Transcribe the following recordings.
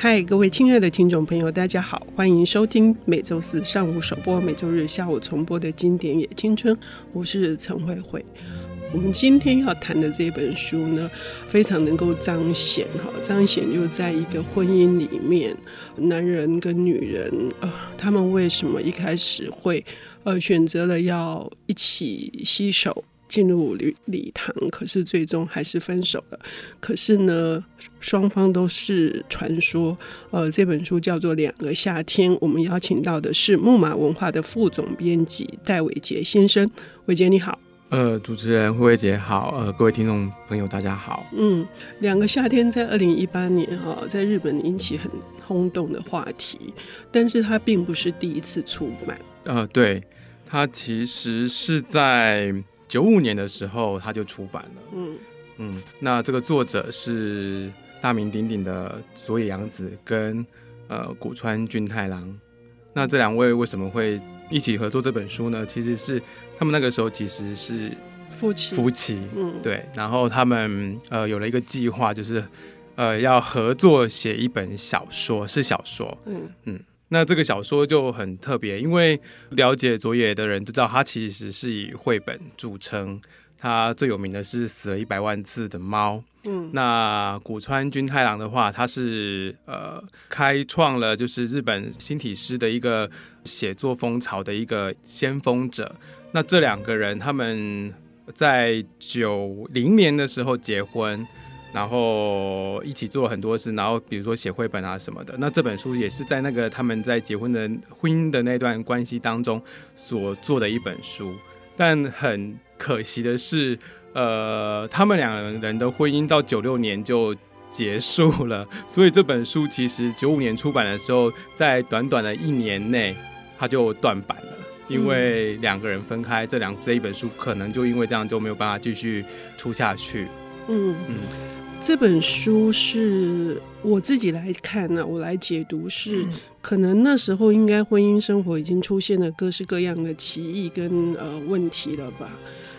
嗨，各位亲爱的听众朋友，大家好，欢迎收听每周四上午首播、每周日下午重播的经典也青春，我是陈慧慧。我们今天要谈的这本书呢，非常能够彰显哈，彰显就在一个婚姻里面，男人跟女人呃，他们为什么一开始会呃选择了要一起携手进入礼礼堂，可是最终还是分手了。可是呢，双方都是传说。呃，这本书叫做《两个夏天》，我们邀请到的是木马文化的副总编辑戴伟杰先生。伟杰你好。呃，主持人慧慧姐好，呃，各位听众朋友大家好。嗯，两个夏天在二零一八年哈，在日本引起很轰动的话题，但是它并不是第一次出版。呃，对，它其实是在九五年的时候他就出版了。嗯嗯，那这个作者是大名鼎鼎的佐野洋子跟呃古川俊太郎。那这两位为什么会一起合作这本书呢？其实是。他们那个时候其实是夫妻，夫妻，嗯，对。然后他们呃有了一个计划，就是呃要合作写一本小说，是小说，嗯嗯。那这个小说就很特别，因为了解佐野的人都知道，他其实是以绘本著称。他最有名的是《死了一百万次的猫》，嗯。那古川君太郎的话，他是呃开创了就是日本新体诗的一个写作风潮的一个先锋者。那这两个人他们在九零年的时候结婚，然后一起做了很多事，然后比如说写绘本啊什么的。那这本书也是在那个他们在结婚的婚姻的那段关系当中所做的一本书。但很可惜的是，呃，他们两个人的婚姻到九六年就结束了，所以这本书其实九五年出版的时候，在短短的一年内它就断版了。因为两个人分开，这两这一本书可能就因为这样就没有办法继续出下去。嗯嗯，这本书是我自己来看呢、啊，我来解读是，可能那时候应该婚姻生活已经出现了各式各样的歧义跟呃问题了吧。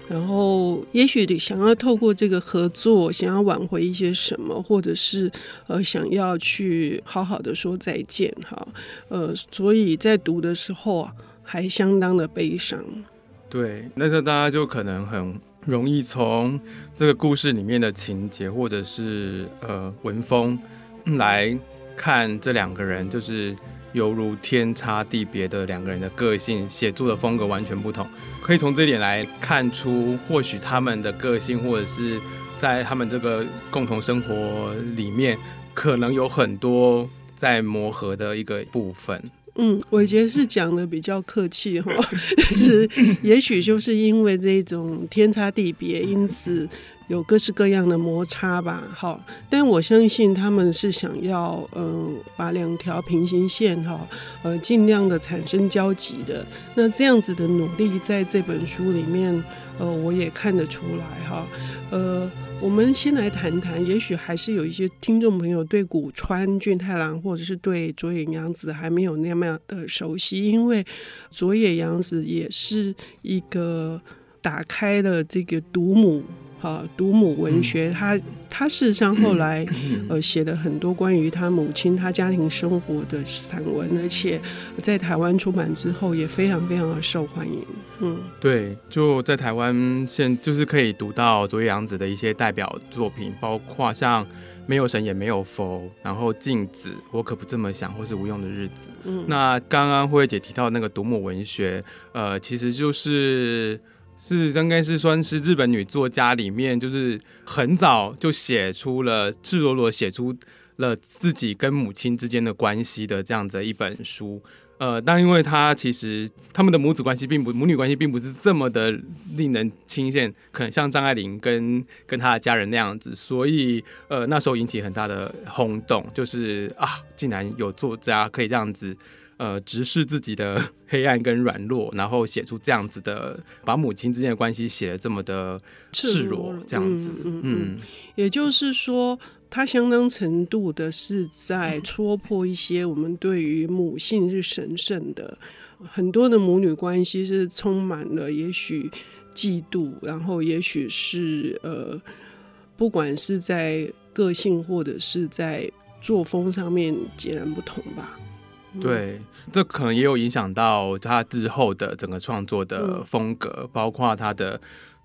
然后也许得想要透过这个合作，想要挽回一些什么，或者是呃想要去好好的说再见哈。呃，所以在读的时候啊。还相当的悲伤，对，那这大家就可能很容易从这个故事里面的情节或者是呃文风来看这两个人，就是犹如天差地别的两个人的个性，写作的风格完全不同。可以从这一点来看出，或许他们的个性或者是在他们这个共同生活里面，可能有很多在磨合的一个部分。嗯，我觉得是讲的比较客气哈，就是也许就是因为这种天差地别，因此有各式各样的摩擦吧。好，但我相信他们是想要嗯、把两条平行线哈，呃，尽量的产生交集的。那这样子的努力，在这本书里面，呃，我也看得出来哈，呃。我们先来谈谈，也许还是有一些听众朋友对古川俊太郎或者是对佐野洋子还没有那么的熟悉，因为佐野洋子也是一个打开了这个独母。好，独母文学，他他事实上后来呃写了很多关于他母亲、他家庭生活的散文，而且在台湾出版之后也非常非常的受欢迎。嗯，对，就在台湾现就是可以读到佐野洋子的一些代表作品，包括像《没有神也没有佛》，然后《镜子》，我可不这么想，或是《无用的日子》。嗯，那刚刚慧慧姐提到那个独母文学，呃，其实就是。是应该是算是日本女作家里面，就是很早就写出了赤裸裸写出了自己跟母亲之间的关系的这样子一本书。呃，但因为她其实他们的母子关系并不母女关系并不是这么的令人钦羡，可能像张爱玲跟跟她的家人那样子，所以呃那时候引起很大的轰动，就是啊，竟然有作家可以这样子。呃，直视自己的 黑暗跟软弱，然后写出这样子的，把母亲之间的关系写的这么的赤裸，这样子。嗯，也就是说，他相当程度的是在戳破一些我们对于母性是神圣的，很多的母女关系是充满了也许嫉妒，然后也许是呃，不管是在个性或者是在。作风上面截然不同吧？对，这可能也有影响到他之后的整个创作的风格，嗯、包括他的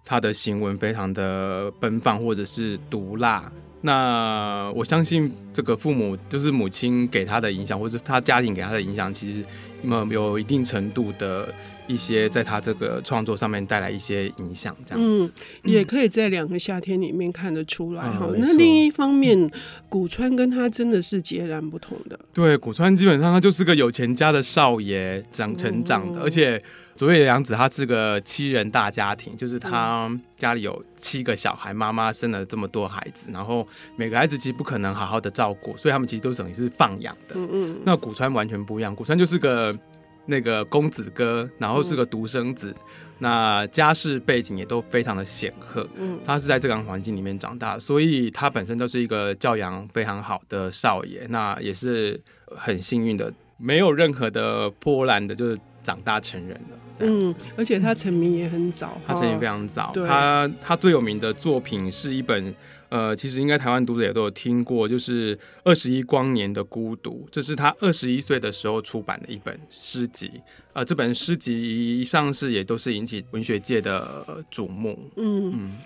他的行文非常的奔放，或者是毒辣。那我相信这个父母就是母亲给他的影响，或是他家庭给他的影响，其实有有一定程度的。一些在他这个创作上面带来一些影响，这样子，嗯，也可以在两个夏天里面看得出来哈。嗯、那另一方面，古川跟他真的是截然不同的。对，古川基本上他就是个有钱家的少爷长成长的，嗯、而且佐野洋子他是个七人大家庭，就是他家里有七个小孩，妈妈生了这么多孩子，然后每个孩子其实不可能好好的照顾，所以他们其实都等于是放养的。嗯嗯。那古川完全不一样，古川就是个。那个公子哥，然后是个独生子，嗯、那家世背景也都非常的显赫。嗯，他是在这个环境里面长大，所以他本身就是一个教养非常好的少爷。那也是很幸运的，没有任何的波澜的，就是长大成人了。嗯，而且他成名也很早，他成名非常早。对他他最有名的作品是一本。呃，其实应该台湾读者也都有听过，就是二十一光年的孤独，这是他二十一岁的时候出版的一本诗集。呃，这本诗集一上市，也都是引起文学界的瞩目。嗯嗯，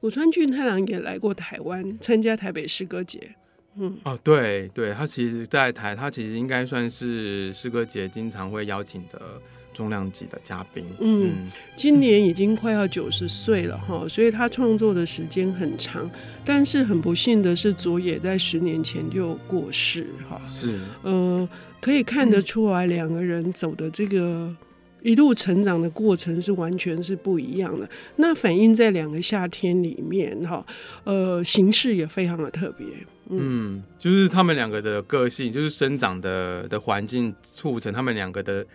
古川俊太郎也来过台湾参加台北诗歌节。嗯，哦，对对，他其实，在台他其实应该算是诗歌节经常会邀请的。重量级的嘉宾，嗯，嗯，今年已经快要九十岁了哈，所以他创作的时间很长，但是很不幸的是，佐野在十年前就过世哈，是，呃，可以看得出来两个人走的这个一路成长的过程是完全是不一样的，那反映在两个夏天里面哈，呃，形式也非常的特别，嗯，嗯，就是他们两个的个性，就是生长的的环境促成他们两个的。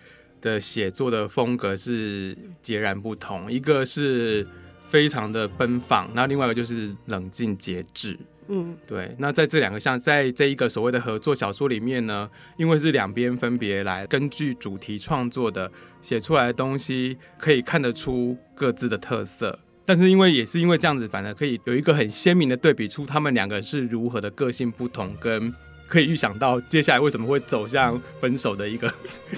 的写作的风格是截然不同，一个是非常的奔放，那另外一个就是冷静节制。嗯，对。那在这两个像在这一个所谓的合作小说里面呢，因为是两边分别来根据主题创作的，写出来的东西可以看得出各自的特色，但是因为也是因为这样子，反而可以有一个很鲜明的对比出他们两个是如何的个性不同跟。可以预想到接下来为什么会走向分手的一个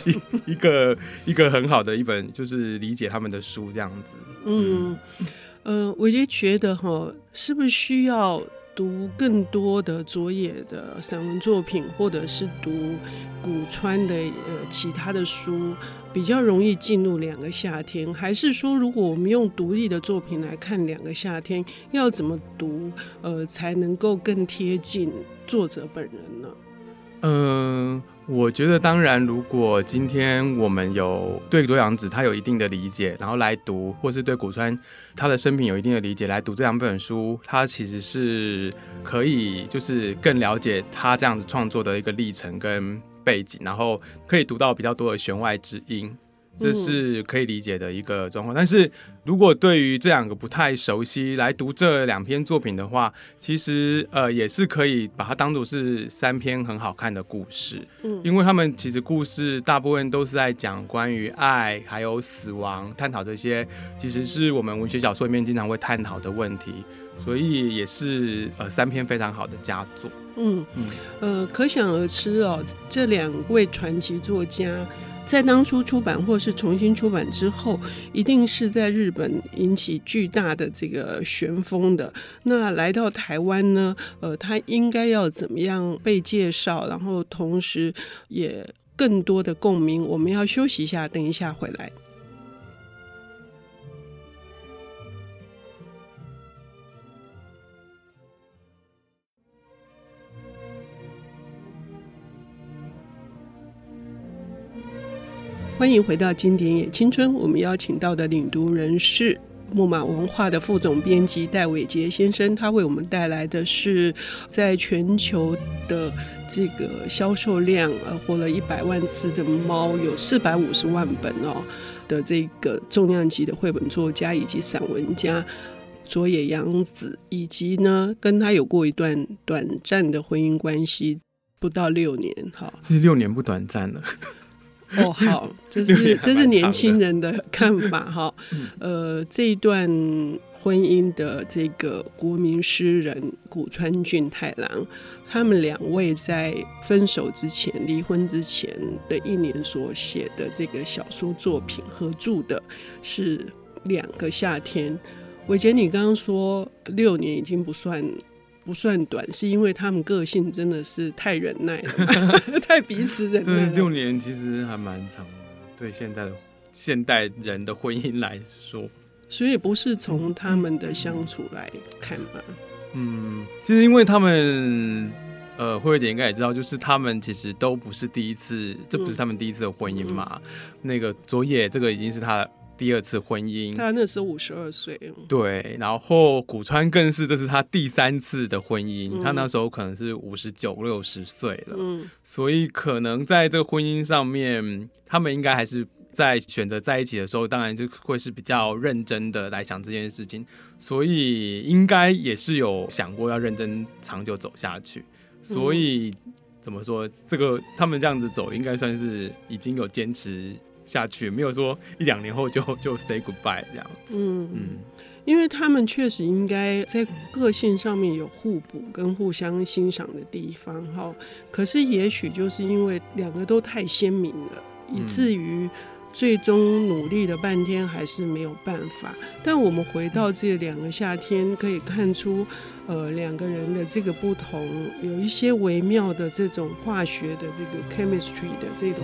一 一个一个很好的一本就是理解他们的书这样子。嗯，呃，我就觉得哈，是不是需要读更多的佐野的散文作品，或者是读古川的呃其他的书，比较容易进入两个夏天？还是说，如果我们用独立的作品来看两个夏天，要怎么读呃才能够更贴近？作者本人呢？嗯、我觉得当然，如果今天我们有对多阳子他有一定的理解，然后来读，或是对古川他的生平有一定的理解来读这两本书，他其实是可以就是更了解他这样子创作的一个历程跟背景，然后可以读到比较多的弦外之音。这是可以理解的一个状况，但是如果对于这两个不太熟悉来读这两篇作品的话，其实呃也是可以把它当做是三篇很好看的故事，嗯，因为他们其实故事大部分都是在讲关于爱还有死亡，探讨这些其实是我们文学小说里面经常会探讨的问题，所以也是呃三篇非常好的佳作，嗯嗯，呃可想而知哦，这两位传奇作家。在当初出版或是重新出版之后，一定是在日本引起巨大的这个旋风的。那来到台湾呢？呃，他应该要怎么样被介绍？然后同时也更多的共鸣。我们要休息一下，等一下回来。欢迎回到《经典也青春》，我们邀请到的领读人是木马文化的副总编辑戴伟杰先生，他为我们带来的是在全球的这个销售量呃活了一百万次的猫，有四百五十万本哦的这个重量级的绘本作家以及散文家佐野洋子，以及呢跟他有过一段短暂的婚姻关系，不到六年哈，其实六年不短暂了。哦，好，这是这是年轻人的看法哈。呃，这一段婚姻的这个国民诗人谷川俊太郎，他们两位在分手之前、离婚之前的一年所写的这个小说作品合著的是《两个夏天》。伟杰，你刚刚说六年已经不算。不算短，是因为他们个性真的是太忍耐了，太彼此忍耐了。对，六年其实还蛮长的，对现在的现代人的婚姻来说。所以不是从他们的相处来看吗？嗯，其实因为他们，呃，慧慧姐应该也知道，就是他们其实都不是第一次，这不是他们第一次的婚姻嘛。嗯、那个佐野，这个已经是他。第二次婚姻，他那时候五十二岁。对，然后古川更是这是他第三次的婚姻，嗯、他那时候可能是五十九六十岁了。嗯，所以可能在这个婚姻上面，他们应该还是在选择在一起的时候，当然就会是比较认真的来想这件事情，所以应该也是有想过要认真长久走下去。所以、嗯、怎么说，这个他们这样子走，应该算是已经有坚持。下去没有说一两年后就 就 say goodbye 这样。子，嗯。嗯，因为他们确实应该在个性上面有互补跟互相欣赏的地方哈，可是也许就是因为两个都太鲜明了，以至于最终努力了半天还是没有办法。但我们回到这两个夏天，可以看出呃两个人的这个不同，有一些微妙的这种化学的这个 chemistry 的这种。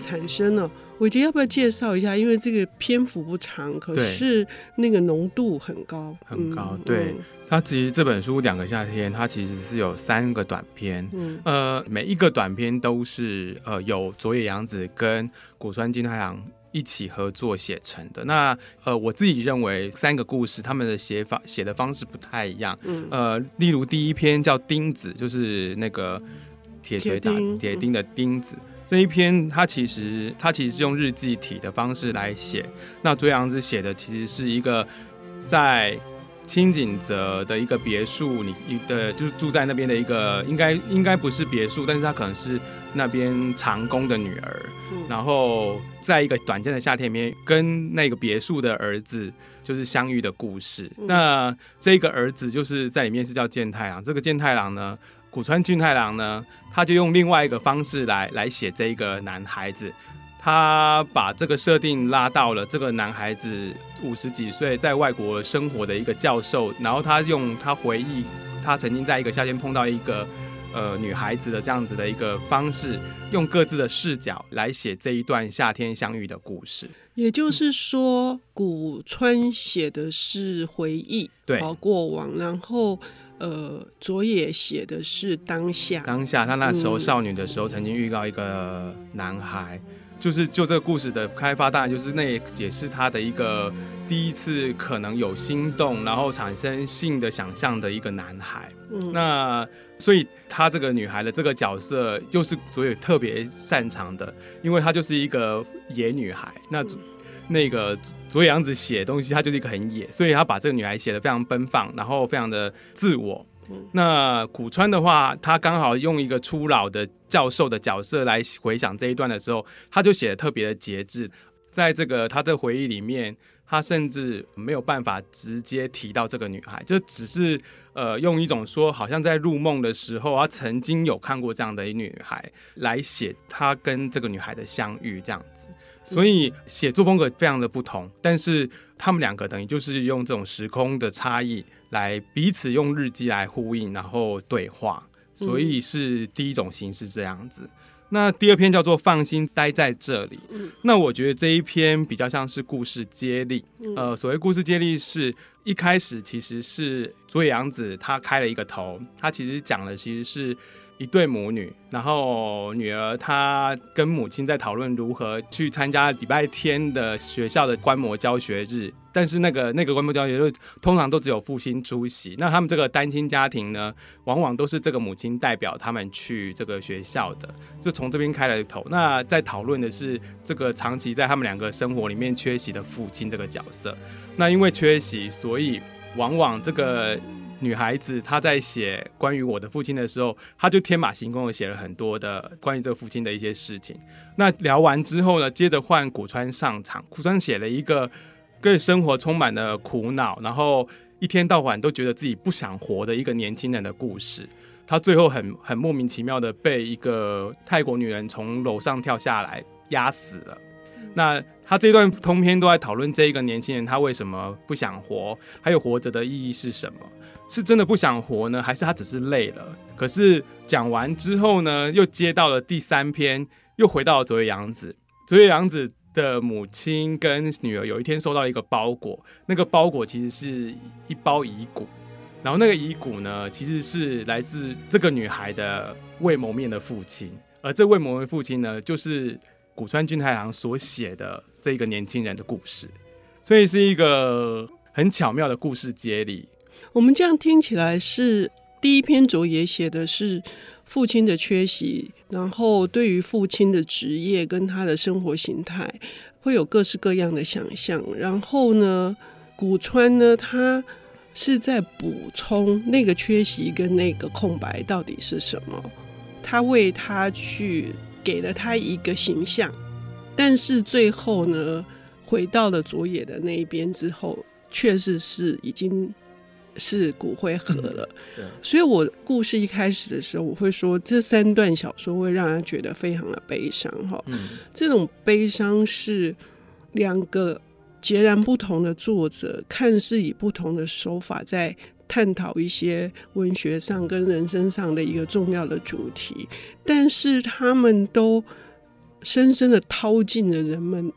产生了，伟杰要不要介绍一下？因为这个篇幅不长，可是那个浓度很高，很高。嗯、对，它其实这本书《两个夏天》，它其实是有三个短篇，嗯、呃，每一个短篇都是呃有佐野洋子跟谷川金太郎一起合作写成的。那呃，我自己认为三个故事他们的写法写的方式不太一样，嗯、呃，例如第一篇叫钉子，就是那个铁锤打铁钉的钉子。这一篇，他其实他其实是用日记体的方式来写。那佐野洋子写的其实是一个在轻井泽的一个别墅你，一的就是住在那边的一个，应该应该不是别墅，但是他可能是那边长工的女儿。然后在一个短暂的夏天里面，跟那个别墅的儿子就是相遇的故事。那这个儿子就是在里面是叫健太郎。这个健太郎呢，谷川俊太郎呢，他就用另外一个方式来来写这一个男孩子，他把这个设定拉到了这个男孩子五十几岁在外国生活的一个教授，然后他用他回忆他曾经在一个夏天碰到一个呃女孩子的这样子的一个方式，用各自的视角来写这一段夏天相遇的故事。也就是说，古川写的是回忆，对，过往，然后。呃，佐野写的是当下，当下他那时候少女的时候，曾经遇到一个男孩，嗯、就是就这个故事的开发，当然就是那也是他的一个第一次可能有心动，然后产生性的想象的一个男孩。嗯，那所以他这个女孩的这个角色，又是佐野特别擅长的，因为她就是一个野女孩。那。嗯那个佐野洋子写东西，他就是一个很野，所以他把这个女孩写的非常奔放，然后非常的自我。那古川的话，他刚好用一个初老的教授的角色来回想这一段的时候，他就写的特别的节制。在这个他这回忆里面，他甚至没有办法直接提到这个女孩，就只是呃用一种说，好像在入梦的时候，他曾经有看过这样的一女孩来写他跟这个女孩的相遇这样子。所以写作风格非常的不同，但是他们两个等于就是用这种时空的差异来彼此用日记来呼应，然后对话，所以是第一种形式这样子。那第二篇叫做放心待在这里，那我觉得这一篇比较像是故事接力。呃，所谓故事接力是一开始其实是佐野洋子她开了一个头，她其实讲的其实是。一对母女，然后女儿她跟母亲在讨论如何去参加礼拜天的学校的观摩教学日，但是那个那个观摩教学日通常都只有父亲出席。那他们这个单亲家庭呢，往往都是这个母亲代表他们去这个学校的，就从这边开了头。那在讨论的是这个长期在他们两个生活里面缺席的父亲这个角色。那因为缺席，所以往往这个。女孩子她在写关于我的父亲的时候，她就天马行空的写了很多的关于这个父亲的一些事情。那聊完之后呢，接着换古川上场，古川写了一个对生活充满了苦恼，然后一天到晚都觉得自己不想活的一个年轻人的故事。他最后很很莫名其妙的被一个泰国女人从楼上跳下来压死了。那他这段通篇都在讨论这一个年轻人他为什么不想活，还有活着的意义是什么？是真的不想活呢，还是他只是累了？可是讲完之后呢，又接到了第三篇，又回到了佐野洋子。佐野洋子的母亲跟女儿有一天收到一个包裹，那个包裹其实是一包遗骨。然后那个遗骨呢，其实是来自这个女孩的未谋面的父亲，而这未谋面父亲呢，就是古川俊太郎所写的这个年轻人的故事，所以是一个很巧妙的故事接力。我们这样听起来是第一篇佐野写的是父亲的缺席，然后对于父亲的职业跟他的生活形态会有各式各样的想象，然后呢，古川呢他。是在补充那个缺席跟那个空白到底是什么？他为他去给了他一个形象，但是最后呢，回到了佐野的那一边之后，确实是已经是骨灰盒了。嗯、所以我故事一开始的时候，我会说这三段小说会让人觉得非常的悲伤哈。嗯、这种悲伤是两个。截然不同的作者，看似以不同的手法在探讨一些文学上跟人生上的一个重要的主题，但是他们都深深的掏进了人们。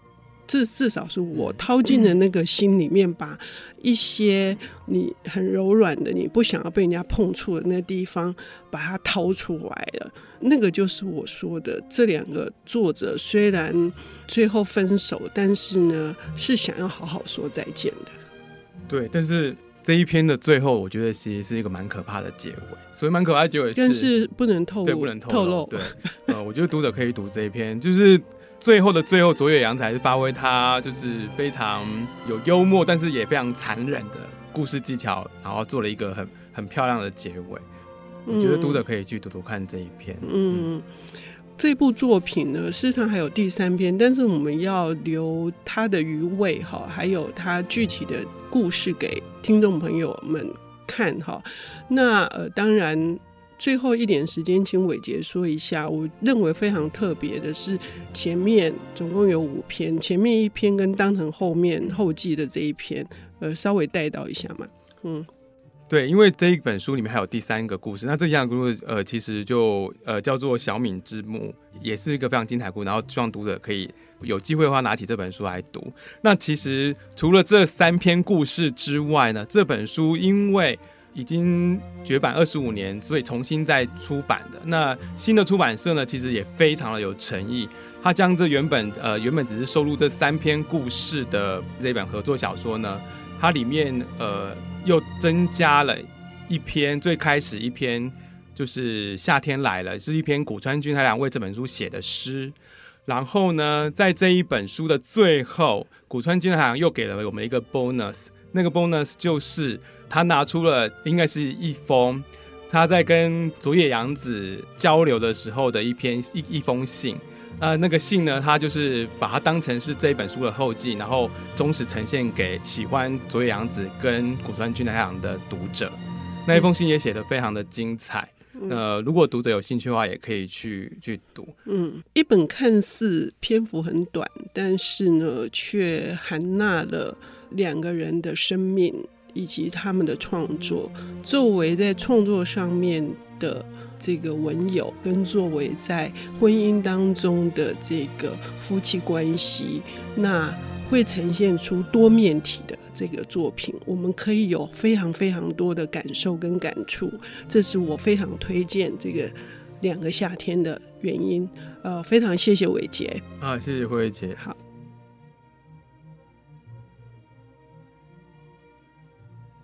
至至少是我掏进了那个心里面，把一些你很柔软的、你不想要被人家碰触的那地方，把它掏出来了。那个就是我说的，这两个作者虽然最后分手，但是呢，是想要好好说再见的。对，但是这一篇的最后，我觉得其实是一个蛮可怕的结尾，所以蛮可怕的结尾是，但是不能透露，对，不能透露。对，呃，我觉得读者可以读这一篇，就是。最后的最后，佐野洋子还是发挥他就是非常有幽默，但是也非常残忍的故事技巧，然后做了一个很很漂亮的结尾。我觉得读者可以去读读看这一篇。嗯，嗯，这部作品呢，事实上还有第三篇，但是我们要留它的余味哈，还有它具体的故事给听众朋友们看哈。那呃，当然。最后一点时间，请伟杰说一下。我认为非常特别的是，前面总共有五篇，前面一篇跟当成后面后记的这一篇，呃，稍微带到一下嘛。嗯，对，因为这一本书里面还有第三个故事，那这样的故事，呃，其实就呃叫做小敏之墓，也是一个非常精彩的故事。然后希望读者可以有机会的话拿起这本书来读。那其实除了这三篇故事之外呢，这本书因为已经绝版二十五年，所以重新再出版的。那新的出版社呢，其实也非常的有诚意。他将这原本呃原本只是收录这三篇故事的这本合作小说呢，它里面呃又增加了一篇，最开始一篇就是夏天来了，是一篇古川俊太郎为这本书写的诗。然后呢，在这一本书的最后，古川俊太郎又给了我们一个 bonus。那个 bonus 就是他拿出了应该是一封他在跟佐野洋子交流的时候的一篇一一封信，呃，那个信呢，他就是把它当成是这一本书的后记，然后忠实呈现给喜欢佐野洋子跟古川俊太郎的读者。那一封信也写得非常的精彩，呃，如果读者有兴趣的话，也可以去去读。嗯，一本看似篇幅很短，但是呢，却含纳了。两个人的生命以及他们的创作，作为在创作上面的这个文友，跟作为在婚姻当中的这个夫妻关系，那会呈现出多面体的这个作品，我们可以有非常非常多的感受跟感触，这是我非常推荐这个两个夏天的原因。呃，非常谢谢伟杰啊，谢谢慧慧姐，好。